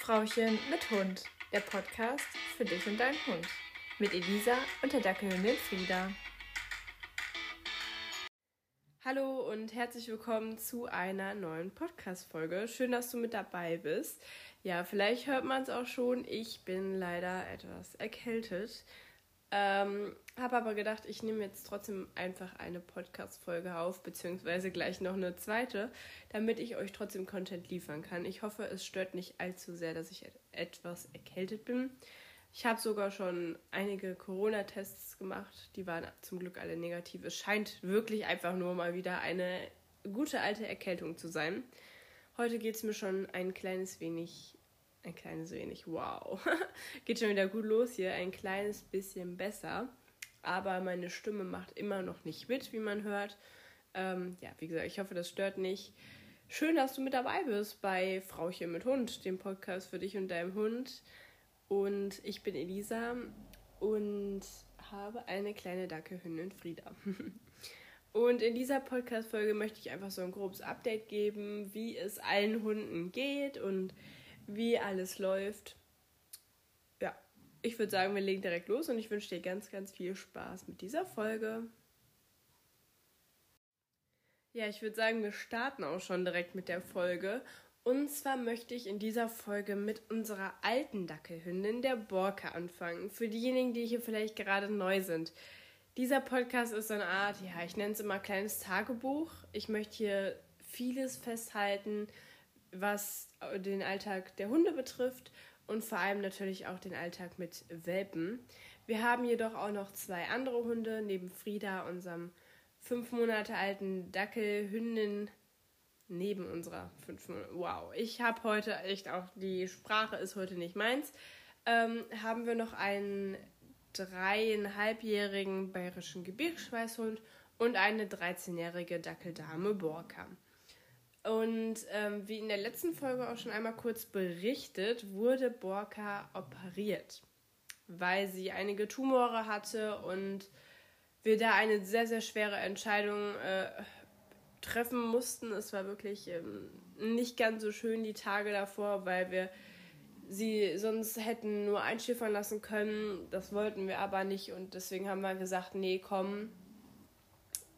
Frauchen mit Hund, der Podcast für dich und deinen Hund. Mit Elisa und der Dackelhündin Frieda. Hallo und herzlich willkommen zu einer neuen Podcast-Folge. Schön, dass du mit dabei bist. Ja, vielleicht hört man es auch schon. Ich bin leider etwas erkältet. Ähm, habe aber gedacht, ich nehme jetzt trotzdem einfach eine Podcast-Folge auf, beziehungsweise gleich noch eine zweite, damit ich euch trotzdem Content liefern kann. Ich hoffe, es stört nicht allzu sehr, dass ich etwas erkältet bin. Ich habe sogar schon einige Corona-Tests gemacht. Die waren zum Glück alle negativ. Es scheint wirklich einfach nur mal wieder eine gute alte Erkältung zu sein. Heute geht es mir schon ein kleines wenig ein kleines wenig, wow. Geht schon wieder gut los hier, ein kleines bisschen besser. Aber meine Stimme macht immer noch nicht mit, wie man hört. Ähm, ja, wie gesagt, ich hoffe, das stört nicht. Schön, dass du mit dabei bist bei Frauchen mit Hund, dem Podcast für dich und deinem Hund. Und ich bin Elisa und habe eine kleine Dackelhündin Frieda. Und in dieser Podcast-Folge möchte ich einfach so ein grobes Update geben, wie es allen Hunden geht und wie alles läuft. Ja, ich würde sagen, wir legen direkt los und ich wünsche dir ganz, ganz viel Spaß mit dieser Folge. Ja, ich würde sagen, wir starten auch schon direkt mit der Folge. Und zwar möchte ich in dieser Folge mit unserer alten Dackelhündin, der Borka, anfangen. Für diejenigen, die hier vielleicht gerade neu sind. Dieser Podcast ist so eine Art, ja, ich nenne es immer kleines Tagebuch. Ich möchte hier vieles festhalten, was den Alltag der Hunde betrifft und vor allem natürlich auch den Alltag mit Welpen. Wir haben jedoch auch noch zwei andere Hunde, neben Frieda, unserem fünf Monate alten Dackelhündin, neben unserer fünf Monate. Wow, ich habe heute echt auch, die Sprache ist heute nicht meins. Ähm, haben wir noch einen dreieinhalbjährigen bayerischen Gebirgsschweißhund und eine 13-jährige Dackeldame Borka. Und ähm, wie in der letzten Folge auch schon einmal kurz berichtet, wurde Borka operiert, weil sie einige Tumore hatte und wir da eine sehr, sehr schwere Entscheidung äh, treffen mussten. Es war wirklich ähm, nicht ganz so schön die Tage davor, weil wir sie sonst hätten nur einschiffern lassen können. Das wollten wir aber nicht und deswegen haben wir gesagt, nee, komm,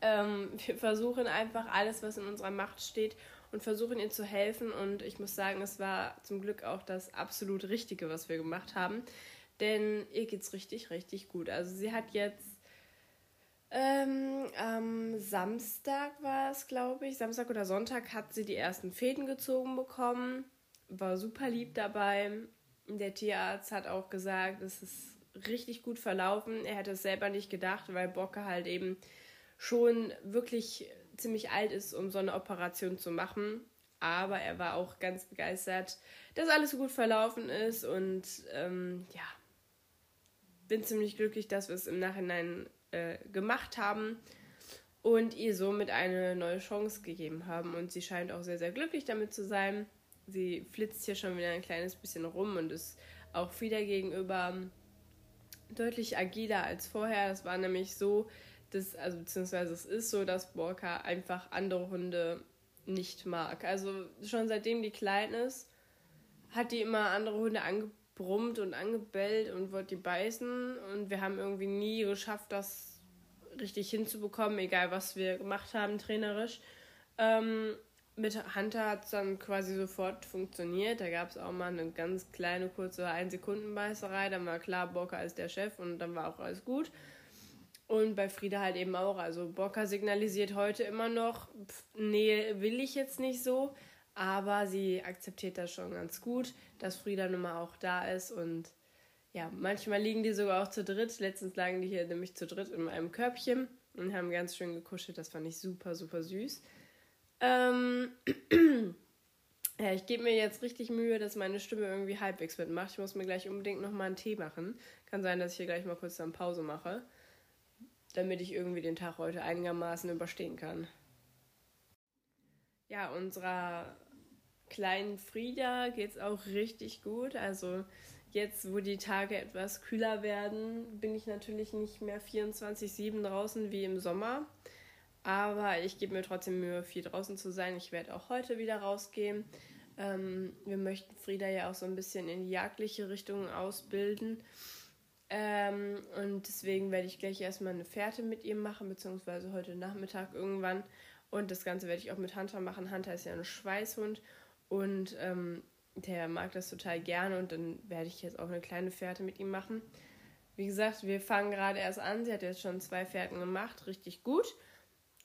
ähm, wir versuchen einfach alles, was in unserer Macht steht und versuchen ihr zu helfen. Und ich muss sagen, es war zum Glück auch das absolut Richtige, was wir gemacht haben. Denn ihr geht's richtig, richtig gut. Also sie hat jetzt ähm, am Samstag war es, glaube ich, Samstag oder Sonntag hat sie die ersten Fäden gezogen bekommen. War super lieb dabei. Der Tierarzt hat auch gesagt, es ist richtig gut verlaufen. Er hätte es selber nicht gedacht, weil Bocke halt eben schon wirklich ziemlich alt ist, um so eine Operation zu machen. Aber er war auch ganz begeistert, dass alles so gut verlaufen ist und ähm, ja, bin ziemlich glücklich, dass wir es im Nachhinein äh, gemacht haben und ihr somit eine neue Chance gegeben haben. Und sie scheint auch sehr, sehr glücklich damit zu sein. Sie flitzt hier schon wieder ein kleines bisschen rum und ist auch wieder gegenüber deutlich agiler als vorher. Das war nämlich so, das, also beziehungsweise es ist so, dass Borka einfach andere Hunde nicht mag. Also schon seitdem die klein ist, hat die immer andere Hunde angebrummt und angebellt und wollte die beißen. Und wir haben irgendwie nie geschafft, das richtig hinzubekommen, egal was wir gemacht haben, trainerisch. Ähm, mit Hunter hat es dann quasi sofort funktioniert. Da gab es auch mal eine ganz kleine, kurze 1-Sekunden-Beißerei. Dann war klar, Borka ist der Chef und dann war auch alles gut. Und bei Frieda halt eben auch. Also Bocker signalisiert heute immer noch, pff, nee, will ich jetzt nicht so. Aber sie akzeptiert das schon ganz gut, dass Frieda nun mal auch da ist. Und ja, manchmal liegen die sogar auch zu dritt. Letztens lagen die hier nämlich zu dritt in einem Körbchen und haben ganz schön gekuschelt. Das fand ich super, super süß. Ähm ja, ich gebe mir jetzt richtig Mühe, dass meine Stimme irgendwie halbwegs mitmacht. Ich muss mir gleich unbedingt nochmal einen Tee machen. Kann sein, dass ich hier gleich mal kurz dann Pause mache damit ich irgendwie den Tag heute einigermaßen überstehen kann. Ja, unserer kleinen Frieda geht es auch richtig gut. Also jetzt, wo die Tage etwas kühler werden, bin ich natürlich nicht mehr 24-7 draußen wie im Sommer. Aber ich gebe mir trotzdem Mühe, viel draußen zu sein. Ich werde auch heute wieder rausgehen. Ähm, wir möchten Frieda ja auch so ein bisschen in die jagdliche Richtung ausbilden. Ähm, und deswegen werde ich gleich erstmal eine Fährte mit ihr machen, beziehungsweise heute Nachmittag irgendwann. Und das Ganze werde ich auch mit Hunter machen. Hunter ist ja ein Schweißhund und ähm, der mag das total gerne und dann werde ich jetzt auch eine kleine Fährte mit ihm machen. Wie gesagt, wir fangen gerade erst an. Sie hat jetzt schon zwei Fährten gemacht, richtig gut.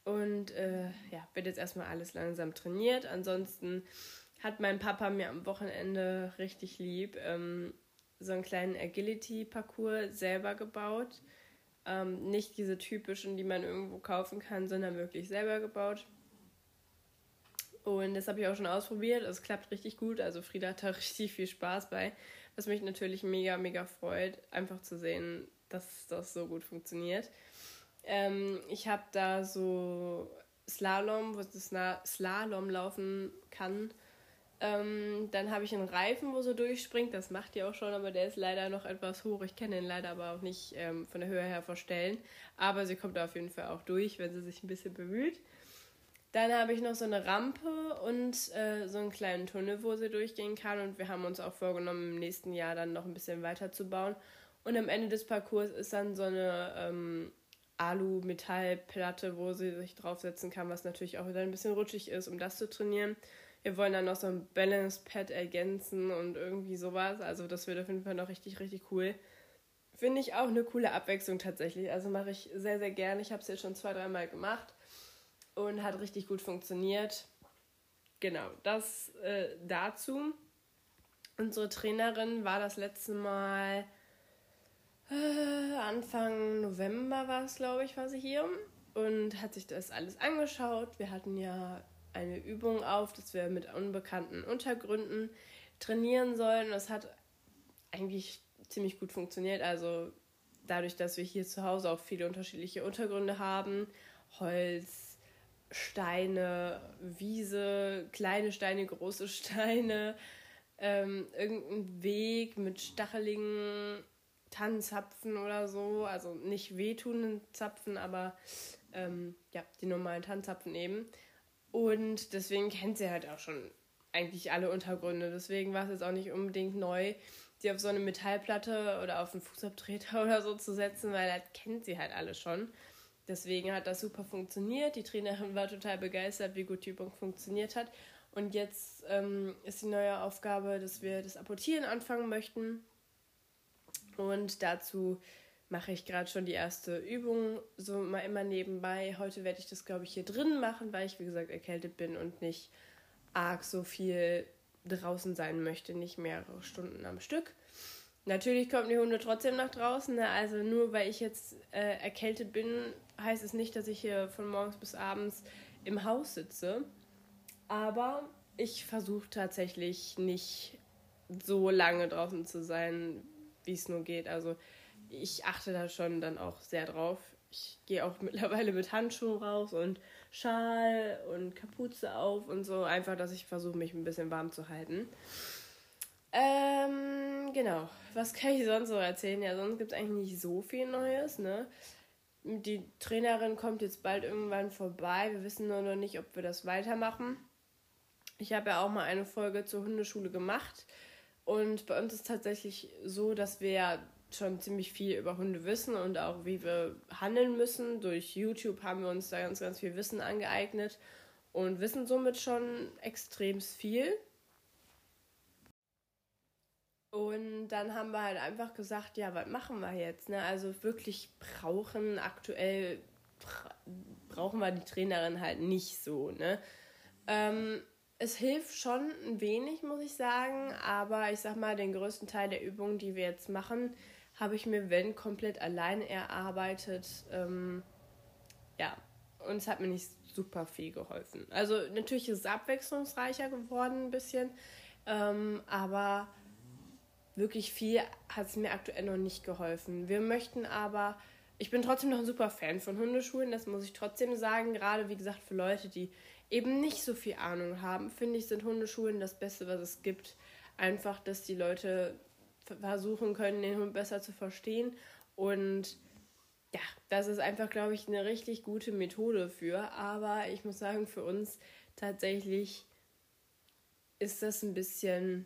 Und äh, ja, wird jetzt erstmal alles langsam trainiert. Ansonsten hat mein Papa mir am Wochenende richtig lieb ähm, so einen kleinen Agility-Parcours selber gebaut. Ähm, nicht diese typischen, die man irgendwo kaufen kann, sondern wirklich selber gebaut. Und das habe ich auch schon ausprobiert. Es klappt richtig gut. Also Frieda hat da richtig viel Spaß bei. Was mich natürlich mega, mega freut, einfach zu sehen, dass das so gut funktioniert. Ähm, ich habe da so Slalom, wo das Slalom laufen kann. Ähm, dann habe ich einen Reifen, wo so durchspringt. Das macht die auch schon, aber der ist leider noch etwas hoch. Ich kann den leider aber auch nicht ähm, von der Höhe her verstellen. Aber sie kommt da auf jeden Fall auch durch, wenn sie sich ein bisschen bemüht. Dann habe ich noch so eine Rampe und äh, so einen kleinen Tunnel, wo sie durchgehen kann. Und wir haben uns auch vorgenommen, im nächsten Jahr dann noch ein bisschen weiter zu bauen. Und am Ende des Parcours ist dann so eine ähm, Alu-Metallplatte, wo sie sich draufsetzen kann, was natürlich auch wieder ein bisschen rutschig ist, um das zu trainieren. Wir wollen dann noch so ein Balance-Pad ergänzen und irgendwie sowas. Also das wird auf jeden Fall noch richtig, richtig cool. Finde ich auch eine coole Abwechslung tatsächlich. Also mache ich sehr, sehr gerne. Ich habe es jetzt schon zwei, dreimal gemacht und hat richtig gut funktioniert. Genau, das äh, dazu. Unsere Trainerin war das letzte Mal äh, Anfang November war es, glaube ich, war sie hier und hat sich das alles angeschaut. Wir hatten ja eine Übung auf, dass wir mit unbekannten Untergründen trainieren sollen. Das hat eigentlich ziemlich gut funktioniert. Also dadurch, dass wir hier zu Hause auch viele unterschiedliche Untergründe haben, Holz, Steine, Wiese, kleine Steine, große Steine, ähm, irgendein Weg mit stacheligen Tannenzapfen oder so, also nicht wehtuenden Zapfen, aber ähm, ja, die normalen Tannenzapfen eben. Und deswegen kennt sie halt auch schon eigentlich alle Untergründe. Deswegen war es jetzt auch nicht unbedingt neu, sie auf so eine Metallplatte oder auf einen Fußabtreter oder so zu setzen, weil das kennt sie halt alle schon. Deswegen hat das super funktioniert. Die Trainerin war total begeistert, wie gut die Übung funktioniert hat. Und jetzt ähm, ist die neue Aufgabe, dass wir das Apportieren anfangen möchten. Und dazu mache ich gerade schon die erste Übung, so mal immer nebenbei. Heute werde ich das, glaube ich, hier drin machen, weil ich, wie gesagt, erkältet bin und nicht arg so viel draußen sein möchte, nicht mehrere Stunden am Stück. Natürlich kommen die Hunde trotzdem nach draußen, ne? also nur weil ich jetzt äh, erkältet bin, heißt es nicht, dass ich hier von morgens bis abends im Haus sitze. Aber ich versuche tatsächlich nicht so lange draußen zu sein, wie es nur geht. Also ich achte da schon dann auch sehr drauf. Ich gehe auch mittlerweile mit Handschuhen raus und Schal und Kapuze auf und so. Einfach, dass ich versuche, mich ein bisschen warm zu halten. Ähm, genau. Was kann ich sonst so erzählen? Ja, sonst gibt es eigentlich nicht so viel Neues, ne? Die Trainerin kommt jetzt bald irgendwann vorbei. Wir wissen nur noch nicht, ob wir das weitermachen. Ich habe ja auch mal eine Folge zur Hundeschule gemacht. Und bei uns ist tatsächlich so, dass wir schon ziemlich viel über Hunde wissen und auch wie wir handeln müssen. Durch YouTube haben wir uns da ganz, ganz viel Wissen angeeignet und wissen somit schon extrem viel. Und dann haben wir halt einfach gesagt, ja, was machen wir jetzt? Ne? Also wirklich brauchen aktuell brauchen wir die Trainerin halt nicht so. Ne? Ähm, es hilft schon ein wenig, muss ich sagen, aber ich sag mal, den größten Teil der Übungen, die wir jetzt machen, habe ich mir, wenn, komplett alleine erarbeitet. Ähm, ja, und es hat mir nicht super viel geholfen. Also natürlich ist es abwechslungsreicher geworden ein bisschen, ähm, aber wirklich viel hat es mir aktuell noch nicht geholfen. Wir möchten aber, ich bin trotzdem noch ein super Fan von Hundeschulen, das muss ich trotzdem sagen, gerade wie gesagt für Leute, die eben nicht so viel Ahnung haben, finde ich, sind Hundeschulen das Beste, was es gibt. Einfach, dass die Leute versuchen können, den Hund besser zu verstehen. Und ja, das ist einfach, glaube ich, eine richtig gute Methode für. Aber ich muss sagen, für uns tatsächlich ist das ein bisschen,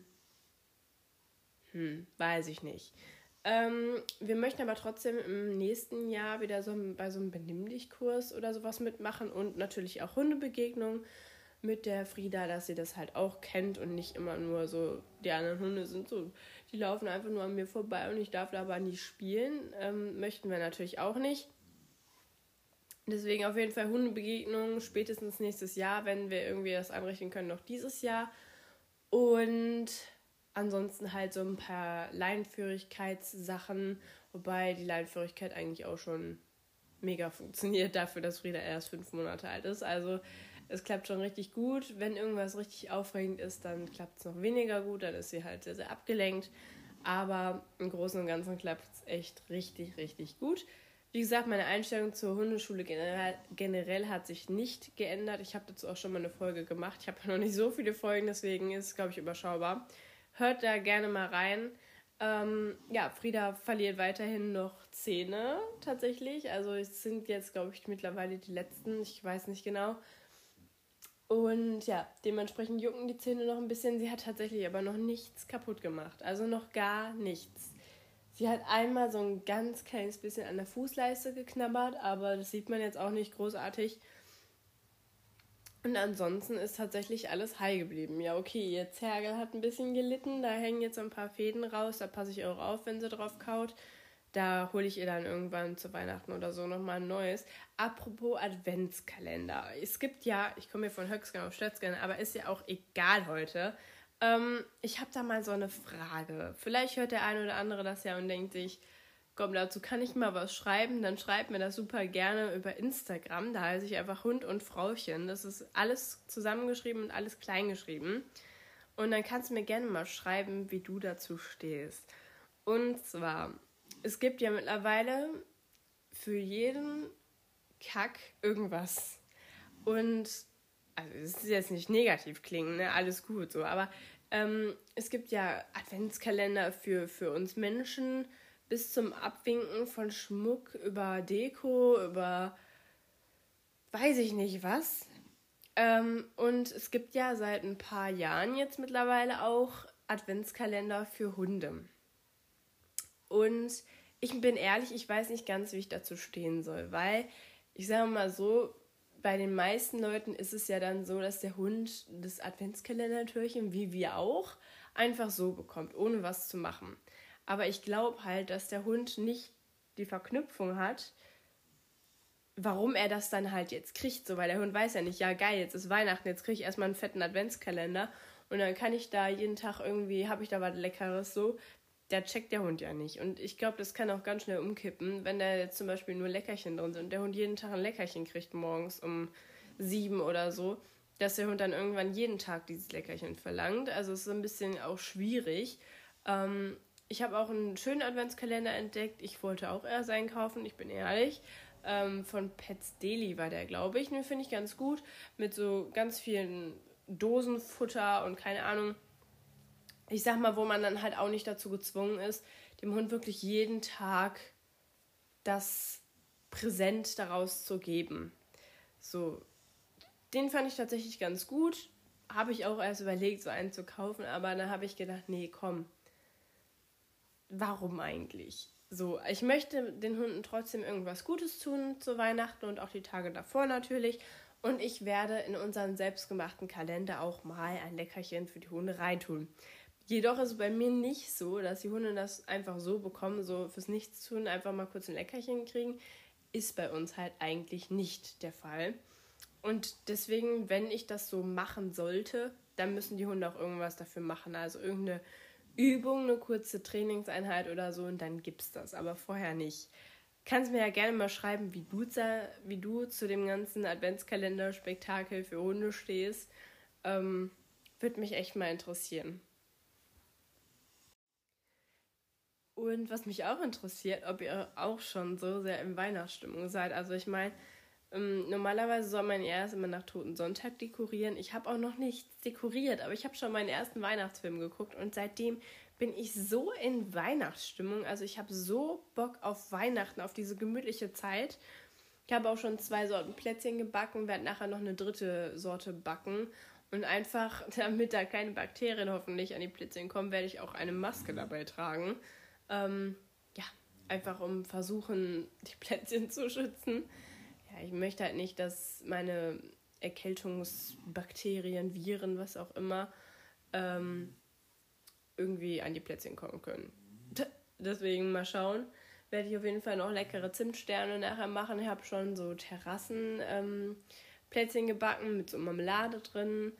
hm, weiß ich nicht. Ähm, wir möchten aber trotzdem im nächsten Jahr wieder so bei so einem Benimm dich-Kurs oder sowas mitmachen und natürlich auch Hundebegegnungen mit der Frieda, dass sie das halt auch kennt und nicht immer nur so, die anderen Hunde sind so, die laufen einfach nur an mir vorbei und ich darf da aber nie spielen. Ähm, möchten wir natürlich auch nicht. Deswegen auf jeden Fall Hundebegegnungen spätestens nächstes Jahr, wenn wir irgendwie das anrechnen können, noch dieses Jahr. Und ansonsten halt so ein paar Leinführigkeitssachen, wobei die Leinführigkeit eigentlich auch schon mega funktioniert dafür, dass Frieda erst fünf Monate alt ist. Also es klappt schon richtig gut. Wenn irgendwas richtig aufregend ist, dann klappt es noch weniger gut. Dann ist sie halt sehr, sehr abgelenkt. Aber im Großen und Ganzen klappt es echt richtig, richtig gut. Wie gesagt, meine Einstellung zur Hundeschule generell, generell hat sich nicht geändert. Ich habe dazu auch schon mal eine Folge gemacht. Ich habe noch nicht so viele Folgen, deswegen ist es, glaube ich, überschaubar. Hört da gerne mal rein. Ähm, ja, Frieda verliert weiterhin noch Zähne tatsächlich. Also es sind jetzt, glaube ich, mittlerweile die letzten. Ich weiß nicht genau. Und ja, dementsprechend jucken die Zähne noch ein bisschen. Sie hat tatsächlich aber noch nichts kaputt gemacht. Also noch gar nichts. Sie hat einmal so ein ganz kleines bisschen an der Fußleiste geknabbert, aber das sieht man jetzt auch nicht großartig. Und ansonsten ist tatsächlich alles heil geblieben. Ja, okay, ihr Zergel hat ein bisschen gelitten, da hängen jetzt ein paar Fäden raus, da passe ich auch auf, wenn sie drauf kaut. Da hole ich ihr dann irgendwann zu Weihnachten oder so nochmal ein neues. Apropos Adventskalender. Es gibt ja, ich komme hier von Höchstgen auf Stötzgen, aber ist ja auch egal heute. Ähm, ich habe da mal so eine Frage. Vielleicht hört der eine oder andere das ja und denkt sich, komm, dazu kann ich mal was schreiben. Dann schreibt mir das super gerne über Instagram. Da heiße ich einfach Hund und Frauchen. Das ist alles zusammengeschrieben und alles kleingeschrieben. Und dann kannst du mir gerne mal schreiben, wie du dazu stehst. Und zwar, es gibt ja mittlerweile für jeden Kack irgendwas. Und also es ist jetzt nicht negativ klingen, ne? Alles gut so, aber ähm, es gibt ja Adventskalender für, für uns Menschen bis zum Abwinken von Schmuck über Deko, über weiß ich nicht was. Ähm, und es gibt ja seit ein paar Jahren jetzt mittlerweile auch Adventskalender für Hunde. Und ich bin ehrlich, ich weiß nicht ganz, wie ich dazu stehen soll, weil ich sage mal so, bei den meisten Leuten ist es ja dann so, dass der Hund das Adventskalendertürchen, wie wir auch, einfach so bekommt, ohne was zu machen. Aber ich glaube halt, dass der Hund nicht die Verknüpfung hat, warum er das dann halt jetzt kriegt. So, weil der Hund weiß ja nicht, ja geil, jetzt ist Weihnachten, jetzt kriege ich erstmal einen fetten Adventskalender und dann kann ich da jeden Tag irgendwie, habe ich da was Leckeres so da checkt der Hund ja nicht. Und ich glaube, das kann auch ganz schnell umkippen, wenn da jetzt zum Beispiel nur Leckerchen drin sind und der Hund jeden Tag ein Leckerchen kriegt morgens um sieben oder so, dass der Hund dann irgendwann jeden Tag dieses Leckerchen verlangt. Also es ist ein bisschen auch schwierig. Ähm, ich habe auch einen schönen Adventskalender entdeckt. Ich wollte auch erst einkaufen, ich bin ehrlich. Ähm, von Pets Daily war der, glaube ich. Den finde ich ganz gut. Mit so ganz vielen Dosenfutter und keine Ahnung ich sag mal, wo man dann halt auch nicht dazu gezwungen ist, dem Hund wirklich jeden Tag das Präsent daraus zu geben. So, den fand ich tatsächlich ganz gut. Habe ich auch erst überlegt, so einen zu kaufen, aber dann habe ich gedacht, nee, komm. Warum eigentlich? So, ich möchte den Hunden trotzdem irgendwas Gutes tun zu Weihnachten und auch die Tage davor natürlich. Und ich werde in unseren selbstgemachten Kalender auch mal ein Leckerchen für die Hunde reintun. Jedoch ist es bei mir nicht so, dass die Hunde das einfach so bekommen, so fürs Nichtstun einfach mal kurz ein Leckerchen kriegen. Ist bei uns halt eigentlich nicht der Fall. Und deswegen, wenn ich das so machen sollte, dann müssen die Hunde auch irgendwas dafür machen. Also irgendeine Übung, eine kurze Trainingseinheit oder so und dann gibt's das. Aber vorher nicht. Kannst mir ja gerne mal schreiben, wie du, wie du zu dem ganzen Adventskalender-Spektakel für Hunde stehst. Ähm, Würde mich echt mal interessieren. Und was mich auch interessiert, ob ihr auch schon so sehr in Weihnachtsstimmung seid. Also ich meine, ähm, normalerweise soll man ja erst immer nach Toten Sonntag dekorieren. Ich habe auch noch nichts dekoriert, aber ich habe schon meinen ersten Weihnachtsfilm geguckt und seitdem bin ich so in Weihnachtsstimmung. Also ich habe so Bock auf Weihnachten, auf diese gemütliche Zeit. Ich habe auch schon zwei Sorten Plätzchen gebacken, werde nachher noch eine dritte Sorte backen. Und einfach, damit da keine Bakterien hoffentlich an die Plätzchen kommen, werde ich auch eine Maske dabei tragen. Ähm, ja, einfach um versuchen, die Plätzchen zu schützen. Ja, ich möchte halt nicht, dass meine Erkältungsbakterien, Viren, was auch immer, ähm, irgendwie an die Plätzchen kommen können. Deswegen mal schauen. Werde ich auf jeden Fall noch leckere Zimtsterne nachher machen. Ich habe schon so Terrassenplätzchen ähm, gebacken mit so Marmelade drin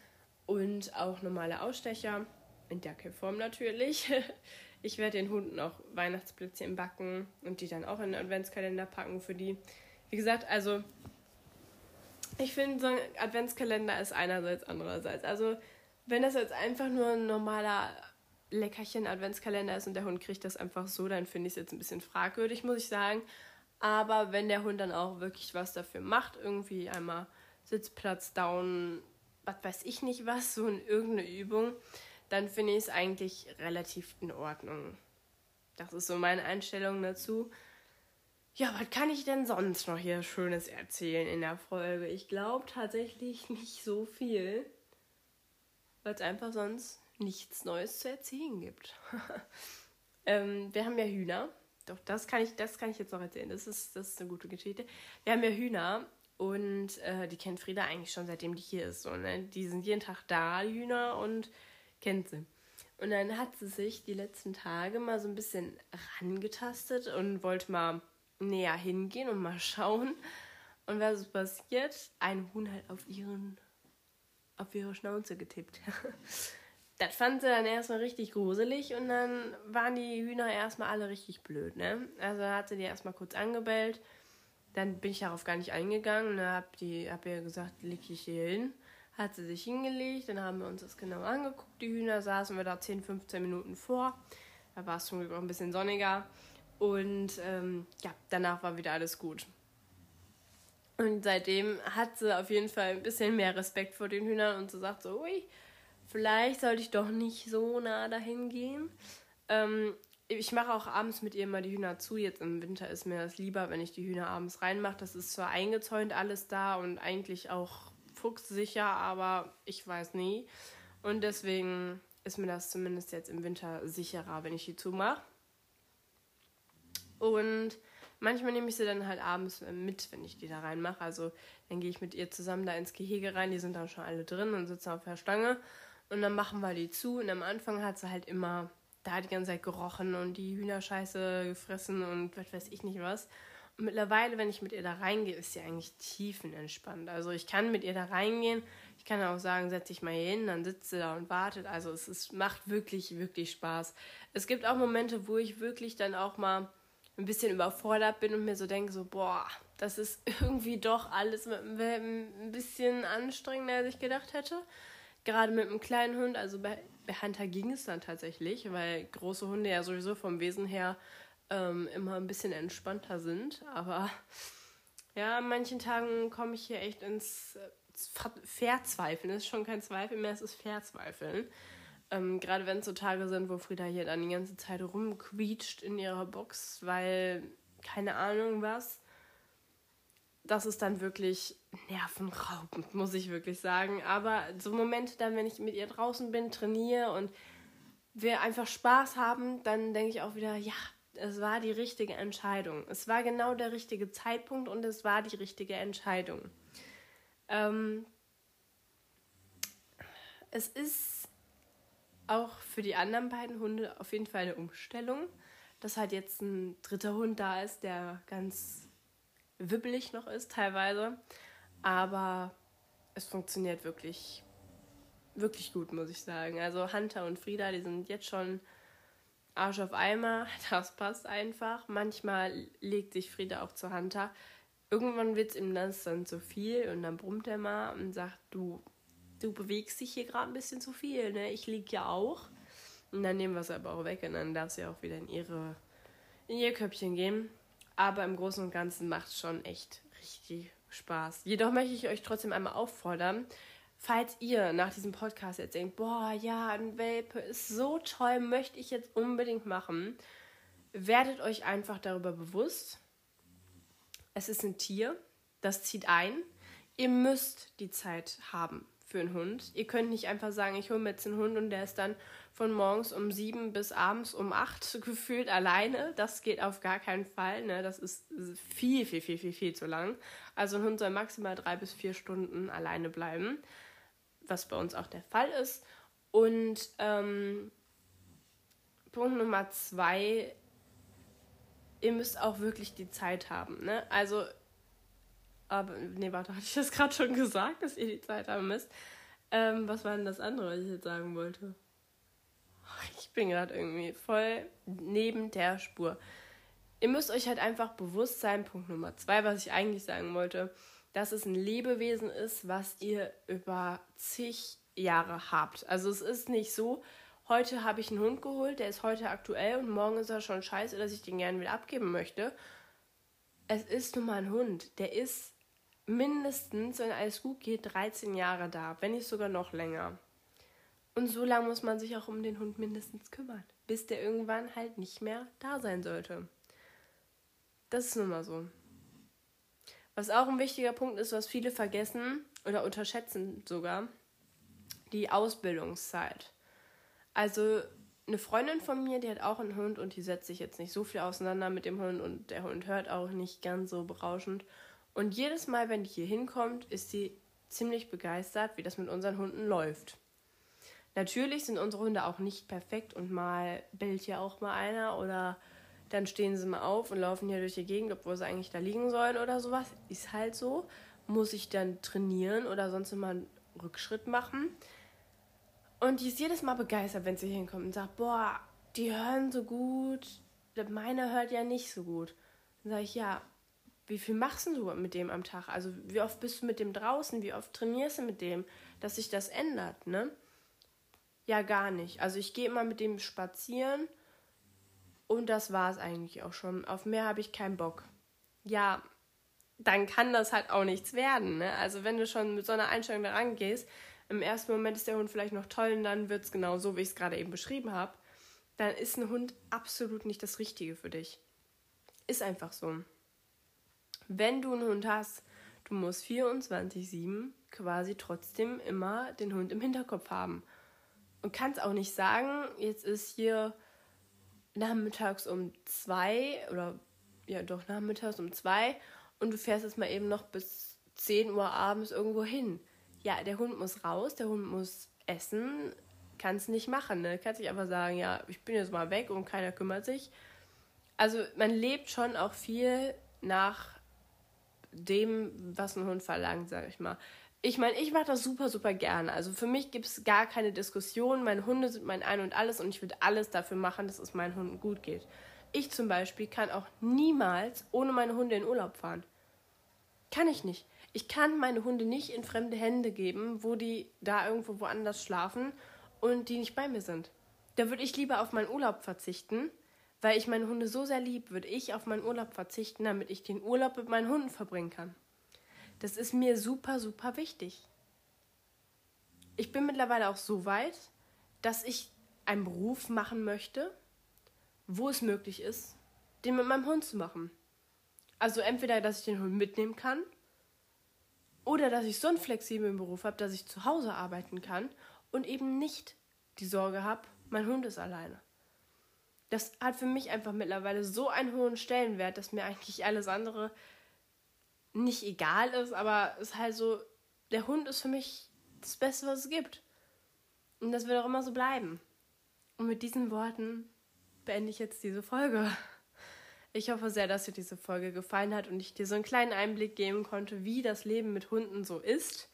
und auch normale Ausstecher. In Dackelform natürlich. Ich werde den Hunden auch Weihnachtsplätzchen backen und die dann auch in den Adventskalender packen für die. Wie gesagt, also ich finde, so ein Adventskalender ist einerseits, andererseits. Also, wenn das jetzt einfach nur ein normaler Leckerchen-Adventskalender ist und der Hund kriegt das einfach so, dann finde ich es jetzt ein bisschen fragwürdig, muss ich sagen. Aber wenn der Hund dann auch wirklich was dafür macht, irgendwie einmal Sitzplatz down, was weiß ich nicht was, so in irgendeine Übung, dann finde ich es eigentlich relativ in Ordnung. Das ist so meine Einstellung dazu. Ja, was kann ich denn sonst noch hier Schönes erzählen in der Folge? Ich glaube tatsächlich nicht so viel, weil es einfach sonst nichts Neues zu erzählen gibt. ähm, wir haben ja Hühner. Doch, das kann ich, das kann ich jetzt noch erzählen. Das ist, das ist eine gute Geschichte. Wir haben ja Hühner und äh, die kennt Frieda eigentlich schon seitdem die hier ist. So, ne? Die sind jeden Tag da, Hühner, und kennt sie. Und dann hat sie sich die letzten Tage mal so ein bisschen rangetastet und wollte mal näher hingehen und mal schauen. Und was ist passiert? Ein Huhn halt auf ihren auf ihre Schnauze getippt. das fand sie dann erstmal richtig gruselig und dann waren die Hühner erstmal alle richtig blöd, ne? Also hat sie die erstmal kurz angebellt. Dann bin ich darauf gar nicht eingegangen und hab die hab ihr gesagt, leg dich hier hin. Hat sie sich hingelegt, dann haben wir uns das genau angeguckt, die Hühner, saßen wir da 10, 15 Minuten vor. Da war es zum Glück auch ein bisschen sonniger. Und ähm, ja, danach war wieder alles gut. Und seitdem hat sie auf jeden Fall ein bisschen mehr Respekt vor den Hühnern und sie sagt so, ui, vielleicht sollte ich doch nicht so nah dahin gehen. Ähm, ich mache auch abends mit ihr mal die Hühner zu. Jetzt im Winter ist mir das lieber, wenn ich die Hühner abends reinmache. Das ist zwar eingezäunt alles da und eigentlich auch fuchssicher, aber ich weiß nie. Und deswegen ist mir das zumindest jetzt im Winter sicherer, wenn ich die zumache. Und manchmal nehme ich sie dann halt abends äh, mit, wenn ich die da reinmache. Also dann gehe ich mit ihr zusammen da ins Gehege rein. Die sind dann schon alle drin und sitzen auf der Stange. Und dann machen wir die zu. Und am Anfang hat sie halt immer da die ganze Zeit gerochen und die Hühnerscheiße gefressen und was weiß ich nicht was. Mittlerweile, wenn ich mit ihr da reingehe, ist sie eigentlich tiefenentspannt. Also ich kann mit ihr da reingehen. Ich kann auch sagen, setz dich mal hier hin, dann sitzt sie da und wartet. Also es ist, macht wirklich, wirklich Spaß. Es gibt auch Momente, wo ich wirklich dann auch mal ein bisschen überfordert bin und mir so denke, so, boah, das ist irgendwie doch alles ein bisschen anstrengender, als ich gedacht hätte. Gerade mit einem kleinen Hund, also bei Hunter ging es dann tatsächlich, weil große Hunde ja sowieso vom Wesen her ähm, immer ein bisschen entspannter sind. Aber ja, an manchen Tagen komme ich hier echt ins Verzweifeln. Das ist schon kein Zweifel mehr, es ist Verzweifeln. Ähm, Gerade wenn es so Tage sind, wo Frieda hier dann die ganze Zeit rumquietscht in ihrer Box, weil keine Ahnung was. Das ist dann wirklich nervenraubend, muss ich wirklich sagen. Aber so Momente dann, wenn ich mit ihr draußen bin, trainiere und wir einfach Spaß haben, dann denke ich auch wieder, ja, es war die richtige Entscheidung. Es war genau der richtige Zeitpunkt und es war die richtige Entscheidung. Ähm, es ist auch für die anderen beiden Hunde auf jeden Fall eine Umstellung, dass halt jetzt ein dritter Hund da ist, der ganz wibbelig noch ist teilweise. Aber es funktioniert wirklich, wirklich gut, muss ich sagen. Also Hunter und Frieda, die sind jetzt schon Arsch auf Eimer. Das passt einfach. Manchmal legt sich Frieda auch zu Hunter. Irgendwann wird es ihm dann zu viel und dann brummt er mal und sagt, du du bewegst dich hier gerade ein bisschen zu viel, ne? Ich lieg ja auch. Und dann nehmen wir es aber auch weg und dann darf sie auch wieder in ihre in ihr Köpfchen gehen. Aber im Großen und Ganzen macht es schon echt richtig Spaß. Jedoch möchte ich euch trotzdem einmal auffordern, falls ihr nach diesem Podcast jetzt denkt, boah, ja, ein Welpe ist so toll, möchte ich jetzt unbedingt machen, werdet euch einfach darüber bewusst, es ist ein Tier, das zieht ein. Ihr müsst die Zeit haben für einen Hund. Ihr könnt nicht einfach sagen, ich hole mir jetzt einen Hund und der ist dann von morgens um sieben bis abends um acht gefühlt alleine. Das geht auf gar keinen Fall. Ne? Das ist viel, viel, viel, viel, viel zu lang. Also ein Hund soll maximal drei bis vier Stunden alleine bleiben, was bei uns auch der Fall ist. Und ähm, Punkt Nummer zwei, ihr müsst auch wirklich die Zeit haben. Ne? Also, aber, nee, warte, hatte ich das gerade schon gesagt, dass ihr die Zeit haben müsst? Ähm, was war denn das andere, was ich jetzt sagen wollte? Ich bin gerade irgendwie voll neben der Spur. Ihr müsst euch halt einfach bewusst sein, Punkt Nummer zwei, was ich eigentlich sagen wollte, dass es ein Lebewesen ist, was ihr über zig Jahre habt. Also es ist nicht so, heute habe ich einen Hund geholt, der ist heute aktuell und morgen ist er schon scheiße, dass ich den gerne wieder abgeben möchte. Es ist nun mal ein Hund, der ist mindestens, wenn alles gut geht, 13 Jahre da, wenn nicht sogar noch länger. Und so lange muss man sich auch um den Hund mindestens kümmern, bis der irgendwann halt nicht mehr da sein sollte. Das ist nun mal so. Was auch ein wichtiger Punkt ist, was viele vergessen oder unterschätzen sogar, die Ausbildungszeit. Also eine Freundin von mir, die hat auch einen Hund und die setzt sich jetzt nicht so viel auseinander mit dem Hund und der Hund hört auch nicht ganz so berauschend. Und jedes Mal, wenn die hier hinkommt, ist sie ziemlich begeistert, wie das mit unseren Hunden läuft. Natürlich sind unsere Hunde auch nicht perfekt und mal bellt hier auch mal einer oder dann stehen sie mal auf und laufen hier durch die Gegend, obwohl sie eigentlich da liegen sollen oder sowas. Ist halt so. Muss ich dann trainieren oder sonst immer einen Rückschritt machen. Und die ist jedes Mal begeistert, wenn sie hinkommt und sagt, boah, die hören so gut. Meine hört ja nicht so gut. Dann sage ich, ja, wie viel machst du mit dem am Tag? Also wie oft bist du mit dem draußen? Wie oft trainierst du mit dem, dass sich das ändert, ne? Ja, gar nicht. Also ich gehe immer mit dem spazieren und das war es eigentlich auch schon. Auf mehr habe ich keinen Bock. Ja, dann kann das halt auch nichts werden, ne? Also wenn du schon mit so einer Einstellung da rangehst, im ersten Moment ist der Hund vielleicht noch toll und dann wird es genau so, wie ich es gerade eben beschrieben habe, dann ist ein Hund absolut nicht das Richtige für dich. Ist einfach so. Wenn du einen Hund hast, du musst 24-7 quasi trotzdem immer den Hund im Hinterkopf haben. Und kannst auch nicht sagen, jetzt ist hier nachmittags um zwei oder ja doch nachmittags um zwei und du fährst jetzt mal eben noch bis 10 Uhr abends irgendwo hin ja, der Hund muss raus, der Hund muss essen, kannst nicht machen. Ne? Kannst nicht einfach sagen, ja, ich bin jetzt mal weg und keiner kümmert sich. Also man lebt schon auch viel nach dem, was ein Hund verlangt, sage ich mal. Ich meine, ich mache das super, super gerne. Also für mich gibt es gar keine Diskussion. Meine Hunde sind mein Ein und Alles und ich würde alles dafür machen, dass es meinen Hunden gut geht. Ich zum Beispiel kann auch niemals ohne meine Hunde in Urlaub fahren. Kann ich nicht. Ich kann meine Hunde nicht in fremde Hände geben, wo die da irgendwo woanders schlafen und die nicht bei mir sind. Da würde ich lieber auf meinen Urlaub verzichten, weil ich meine Hunde so sehr lieb, würde ich auf meinen Urlaub verzichten, damit ich den Urlaub mit meinen Hunden verbringen kann. Das ist mir super, super wichtig. Ich bin mittlerweile auch so weit, dass ich einen Beruf machen möchte, wo es möglich ist, den mit meinem Hund zu machen. Also entweder, dass ich den Hund mitnehmen kann oder dass ich so einen flexiblen Beruf habe, dass ich zu Hause arbeiten kann und eben nicht die Sorge habe, mein Hund ist alleine. Das hat für mich einfach mittlerweile so einen hohen Stellenwert, dass mir eigentlich alles andere nicht egal ist, aber es ist halt so, der Hund ist für mich das Beste, was es gibt. Und das wird auch immer so bleiben. Und mit diesen Worten beende ich jetzt diese Folge. Ich hoffe sehr, dass dir diese Folge gefallen hat und ich dir so einen kleinen Einblick geben konnte, wie das Leben mit Hunden so ist.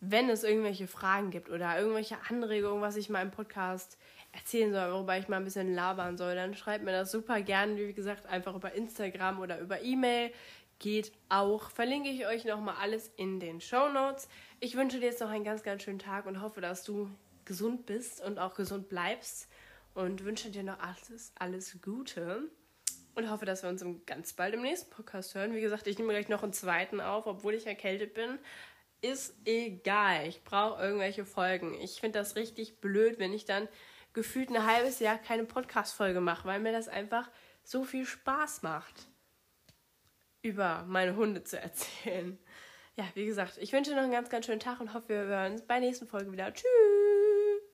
Wenn es irgendwelche Fragen gibt oder irgendwelche Anregungen, was ich mal im Podcast erzählen soll, worüber ich mal ein bisschen labern soll, dann schreibt mir das super gerne, wie gesagt, einfach über Instagram oder über E-Mail. Geht auch. Verlinke ich euch nochmal alles in den Show Notes. Ich wünsche dir jetzt noch einen ganz, ganz schönen Tag und hoffe, dass du gesund bist und auch gesund bleibst. Und wünsche dir noch alles, alles Gute und hoffe, dass wir uns ganz bald im nächsten Podcast hören. Wie gesagt, ich nehme gleich noch einen zweiten auf, obwohl ich erkältet bin. Ist egal. Ich brauche irgendwelche Folgen. Ich finde das richtig blöd, wenn ich dann gefühlt ein halbes Jahr keine Podcast-Folge mache, weil mir das einfach so viel Spaß macht, über meine Hunde zu erzählen. ja, wie gesagt, ich wünsche dir noch einen ganz, ganz schönen Tag und hoffe, wir hören uns bei der nächsten Folge wieder. Tschüss!